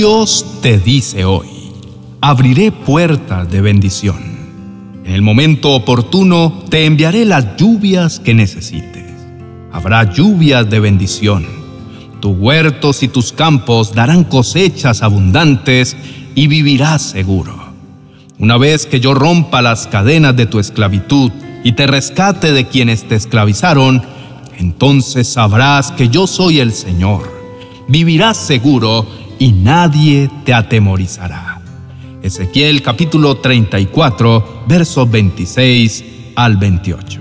Dios te dice hoy, abriré puertas de bendición. En el momento oportuno te enviaré las lluvias que necesites. Habrá lluvias de bendición. Tus huertos y tus campos darán cosechas abundantes y vivirás seguro. Una vez que yo rompa las cadenas de tu esclavitud y te rescate de quienes te esclavizaron, entonces sabrás que yo soy el Señor. Vivirás seguro y nadie te atemorizará. Ezequiel capítulo 34, versos 26 al 28.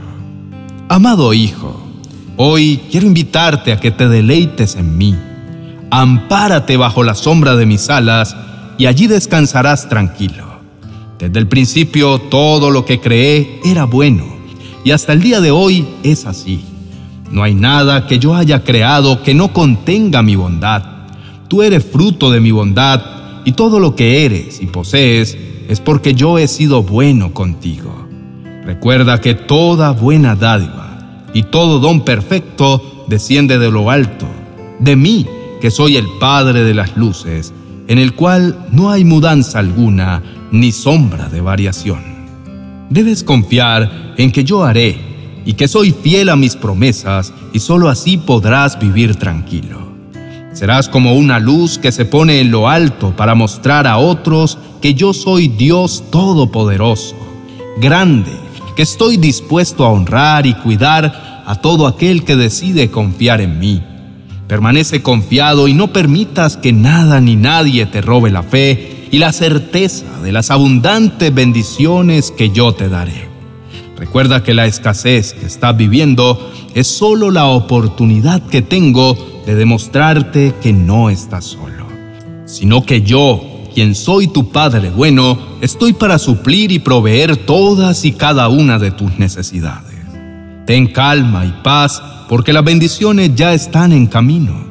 Amado Hijo, hoy quiero invitarte a que te deleites en mí. Ampárate bajo la sombra de mis alas y allí descansarás tranquilo. Desde el principio todo lo que creé era bueno y hasta el día de hoy es así. No hay nada que yo haya creado que no contenga mi bondad Tú eres fruto de mi bondad y todo lo que eres y posees es porque yo he sido bueno contigo. Recuerda que toda buena dádiva y todo don perfecto desciende de lo alto, de mí, que soy el Padre de las luces, en el cual no hay mudanza alguna ni sombra de variación. Debes confiar en que yo haré y que soy fiel a mis promesas y sólo así podrás vivir tranquilo. Serás como una luz que se pone en lo alto para mostrar a otros que yo soy Dios Todopoderoso, grande, que estoy dispuesto a honrar y cuidar a todo aquel que decide confiar en mí. Permanece confiado y no permitas que nada ni nadie te robe la fe y la certeza de las abundantes bendiciones que yo te daré. Recuerda que la escasez que estás viviendo es solo la oportunidad que tengo de demostrarte que no estás solo, sino que yo, quien soy tu Padre bueno, estoy para suplir y proveer todas y cada una de tus necesidades. Ten calma y paz, porque las bendiciones ya están en camino.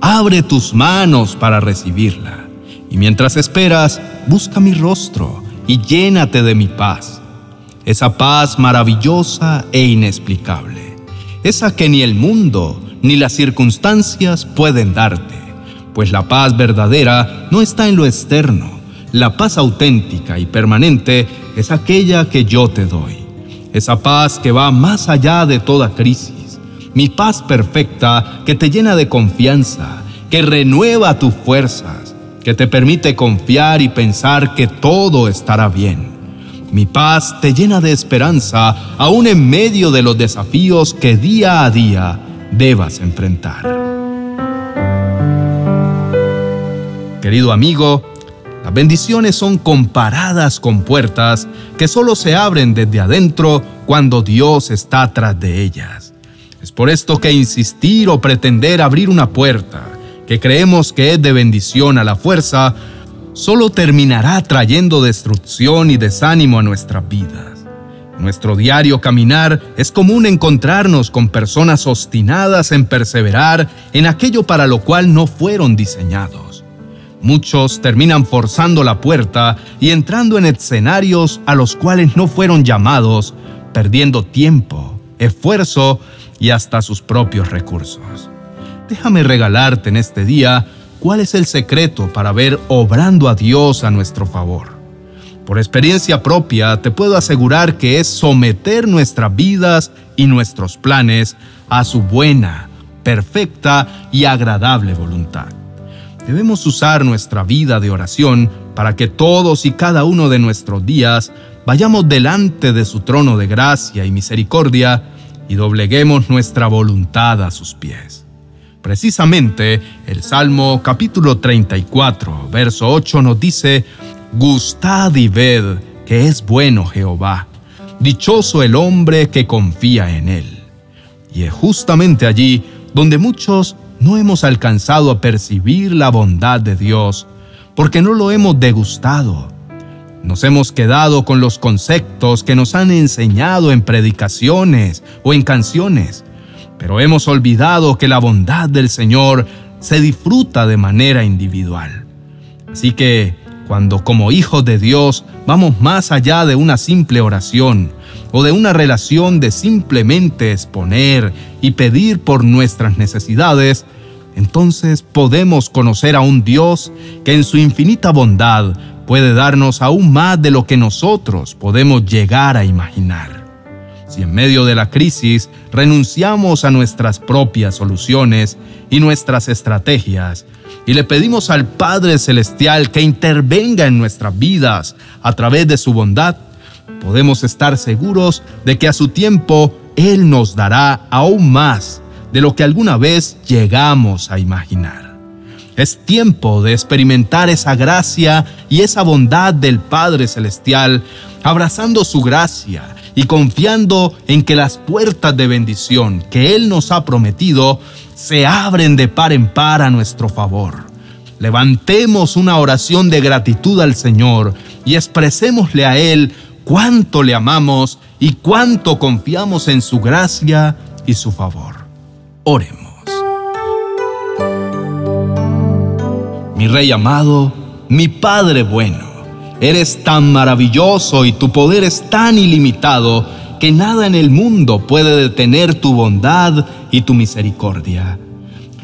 Abre tus manos para recibirla, y mientras esperas, busca mi rostro y llénate de mi paz esa paz maravillosa e inexplicable, esa que ni el mundo ni las circunstancias pueden darte, pues la paz verdadera no está en lo externo, la paz auténtica y permanente es aquella que yo te doy, esa paz que va más allá de toda crisis, mi paz perfecta que te llena de confianza, que renueva tus fuerzas, que te permite confiar y pensar que todo estará bien mi paz te llena de esperanza aún en medio de los desafíos que día a día debas enfrentar. Querido amigo, las bendiciones son comparadas con puertas que solo se abren desde adentro cuando Dios está tras de ellas. Es por esto que insistir o pretender abrir una puerta que creemos que es de bendición a la fuerza solo terminará trayendo destrucción y desánimo a nuestras vidas. nuestro diario caminar es común encontrarnos con personas obstinadas en perseverar en aquello para lo cual no fueron diseñados. Muchos terminan forzando la puerta y entrando en escenarios a los cuales no fueron llamados, perdiendo tiempo, esfuerzo y hasta sus propios recursos. Déjame regalarte en este día ¿Cuál es el secreto para ver obrando a Dios a nuestro favor? Por experiencia propia te puedo asegurar que es someter nuestras vidas y nuestros planes a su buena, perfecta y agradable voluntad. Debemos usar nuestra vida de oración para que todos y cada uno de nuestros días vayamos delante de su trono de gracia y misericordia y dobleguemos nuestra voluntad a sus pies. Precisamente el Salmo capítulo 34, verso 8 nos dice, Gustad y ved que es bueno Jehová, dichoso el hombre que confía en él. Y es justamente allí donde muchos no hemos alcanzado a percibir la bondad de Dios, porque no lo hemos degustado. Nos hemos quedado con los conceptos que nos han enseñado en predicaciones o en canciones, pero hemos olvidado que la bondad del Señor se disfruta de manera individual. Así que, cuando como hijos de Dios vamos más allá de una simple oración o de una relación de simplemente exponer y pedir por nuestras necesidades, entonces podemos conocer a un Dios que en su infinita bondad puede darnos aún más de lo que nosotros podemos llegar a imaginar. Si en medio de la crisis renunciamos a nuestras propias soluciones y nuestras estrategias y le pedimos al Padre Celestial que intervenga en nuestras vidas a través de su bondad, podemos estar seguros de que a su tiempo Él nos dará aún más de lo que alguna vez llegamos a imaginar. Es tiempo de experimentar esa gracia y esa bondad del Padre Celestial, abrazando su gracia y confiando en que las puertas de bendición que Él nos ha prometido se abren de par en par a nuestro favor. Levantemos una oración de gratitud al Señor y expresémosle a Él cuánto le amamos y cuánto confiamos en su gracia y su favor. Oremos. Mi Rey amado, mi Padre bueno, eres tan maravilloso y tu poder es tan ilimitado que nada en el mundo puede detener tu bondad y tu misericordia.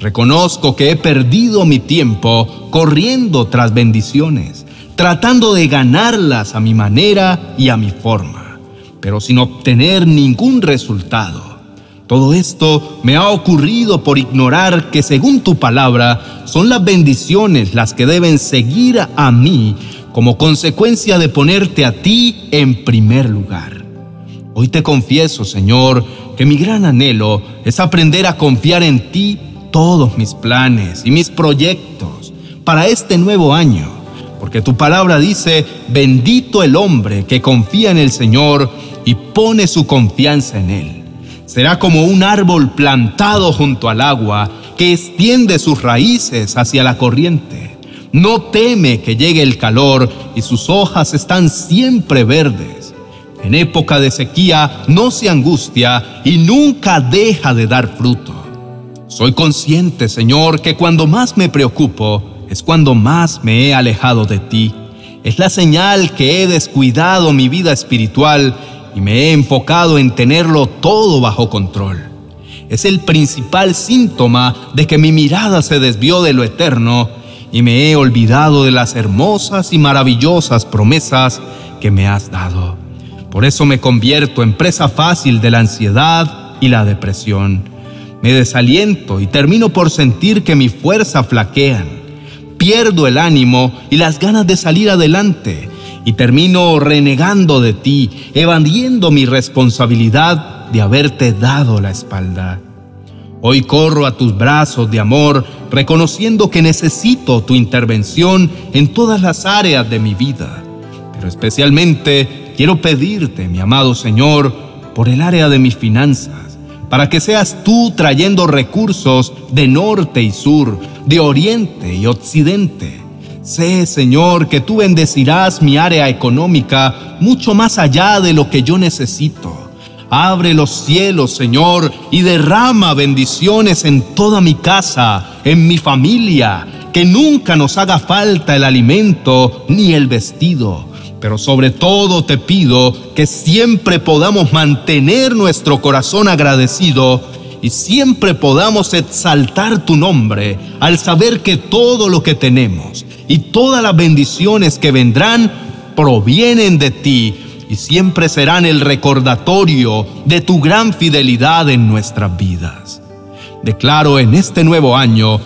Reconozco que he perdido mi tiempo corriendo tras bendiciones, tratando de ganarlas a mi manera y a mi forma, pero sin obtener ningún resultado. Todo esto me ha ocurrido por ignorar que según tu palabra son las bendiciones las que deben seguir a mí como consecuencia de ponerte a ti en primer lugar. Hoy te confieso, Señor, que mi gran anhelo es aprender a confiar en ti todos mis planes y mis proyectos para este nuevo año, porque tu palabra dice, bendito el hombre que confía en el Señor y pone su confianza en Él. Será como un árbol plantado junto al agua que extiende sus raíces hacia la corriente. No teme que llegue el calor y sus hojas están siempre verdes. En época de sequía no se angustia y nunca deja de dar fruto. Soy consciente, Señor, que cuando más me preocupo es cuando más me he alejado de ti. Es la señal que he descuidado mi vida espiritual y me he enfocado en tenerlo todo bajo control. Es el principal síntoma de que mi mirada se desvió de lo eterno y me he olvidado de las hermosas y maravillosas promesas que me has dado. Por eso me convierto en presa fácil de la ansiedad y la depresión. Me desaliento y termino por sentir que mi fuerza flaquean. Pierdo el ánimo y las ganas de salir adelante y termino renegando de ti, evadiendo mi responsabilidad de haberte dado la espalda. Hoy corro a tus brazos de amor, reconociendo que necesito tu intervención en todas las áreas de mi vida. Pero especialmente quiero pedirte, mi amado Señor, por el área de mis finanzas, para que seas tú trayendo recursos de norte y sur, de oriente y occidente Sé, Señor, que tú bendecirás mi área económica mucho más allá de lo que yo necesito. Abre los cielos, Señor, y derrama bendiciones en toda mi casa, en mi familia, que nunca nos haga falta el alimento ni el vestido. Pero sobre todo te pido que siempre podamos mantener nuestro corazón agradecido y siempre podamos exaltar tu nombre al saber que todo lo que tenemos y todas las bendiciones que vendrán provienen de ti y siempre serán el recordatorio de tu gran fidelidad en nuestras vidas. Declaro en este nuevo año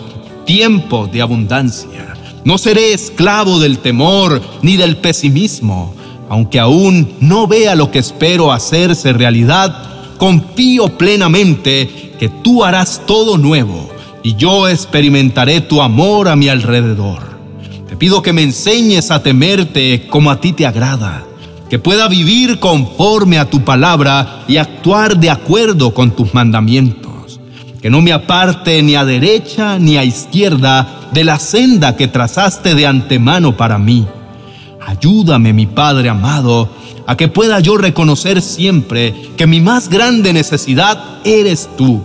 tiempo de abundancia. No seré esclavo del temor ni del pesimismo, aunque aún no vea lo que espero hacerse realidad confío plenamente que tú harás todo nuevo y yo experimentaré tu amor a mi alrededor. Te pido que me enseñes a temerte como a ti te agrada, que pueda vivir conforme a tu palabra y actuar de acuerdo con tus mandamientos, que no me aparte ni a derecha ni a izquierda de la senda que trazaste de antemano para mí. Ayúdame, mi Padre amado, a que pueda yo reconocer siempre que mi más grande necesidad eres tú.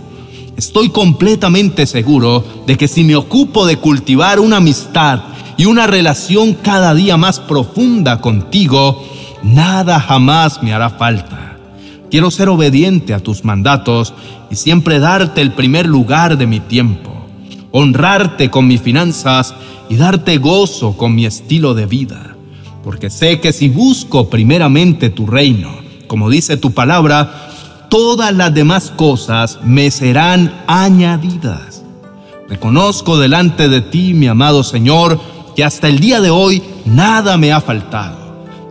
Estoy completamente seguro de que si me ocupo de cultivar una amistad y una relación cada día más profunda contigo, nada jamás me hará falta. Quiero ser obediente a tus mandatos y siempre darte el primer lugar de mi tiempo. honrarte con mis finanzas y darte gozo con mi estilo de vida. Porque sé que si busco primeramente tu reino, como dice tu palabra, todas las demás cosas me serán añadidas. Reconozco delante de ti, mi amado Señor, que hasta el día de hoy nada me ha faltado.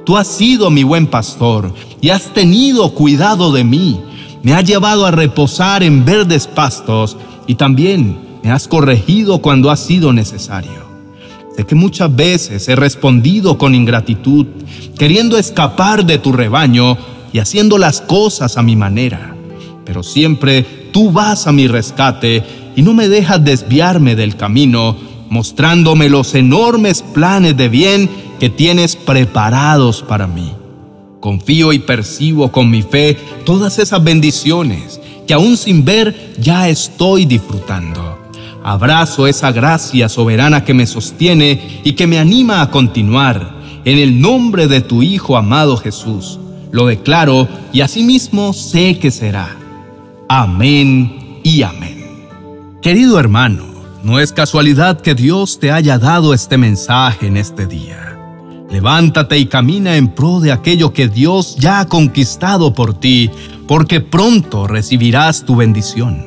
Tú has sido mi buen pastor y has tenido cuidado de mí. Me has llevado a reposar en verdes pastos y también me has corregido cuando ha sido necesario. Sé que muchas veces he respondido con ingratitud, queriendo escapar de tu rebaño y haciendo las cosas a mi manera. Pero siempre tú vas a mi rescate y no me dejas desviarme del camino, mostrándome los enormes planes de bien que tienes preparados para mí. Confío y percibo con mi fe todas esas bendiciones que aún sin ver ya estoy disfrutando. Abrazo esa gracia soberana que me sostiene y que me anima a continuar. En el nombre de tu Hijo amado Jesús, lo declaro y asimismo sé que será. Amén y amén. Querido hermano, no es casualidad que Dios te haya dado este mensaje en este día. Levántate y camina en pro de aquello que Dios ya ha conquistado por ti, porque pronto recibirás tu bendición.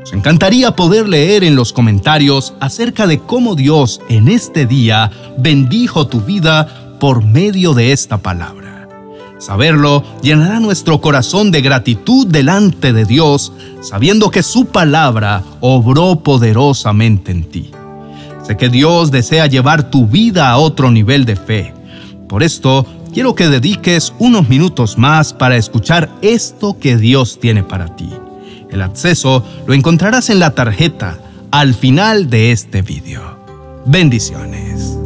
Nos encantaría poder leer en los comentarios acerca de cómo Dios en este día bendijo tu vida por medio de esta palabra. Saberlo llenará nuestro corazón de gratitud delante de Dios, sabiendo que su palabra obró poderosamente en ti. Sé que Dios desea llevar tu vida a otro nivel de fe. Por esto, quiero que dediques unos minutos más para escuchar esto que Dios tiene para ti. El acceso lo encontrarás en la tarjeta al final de este video. Bendiciones.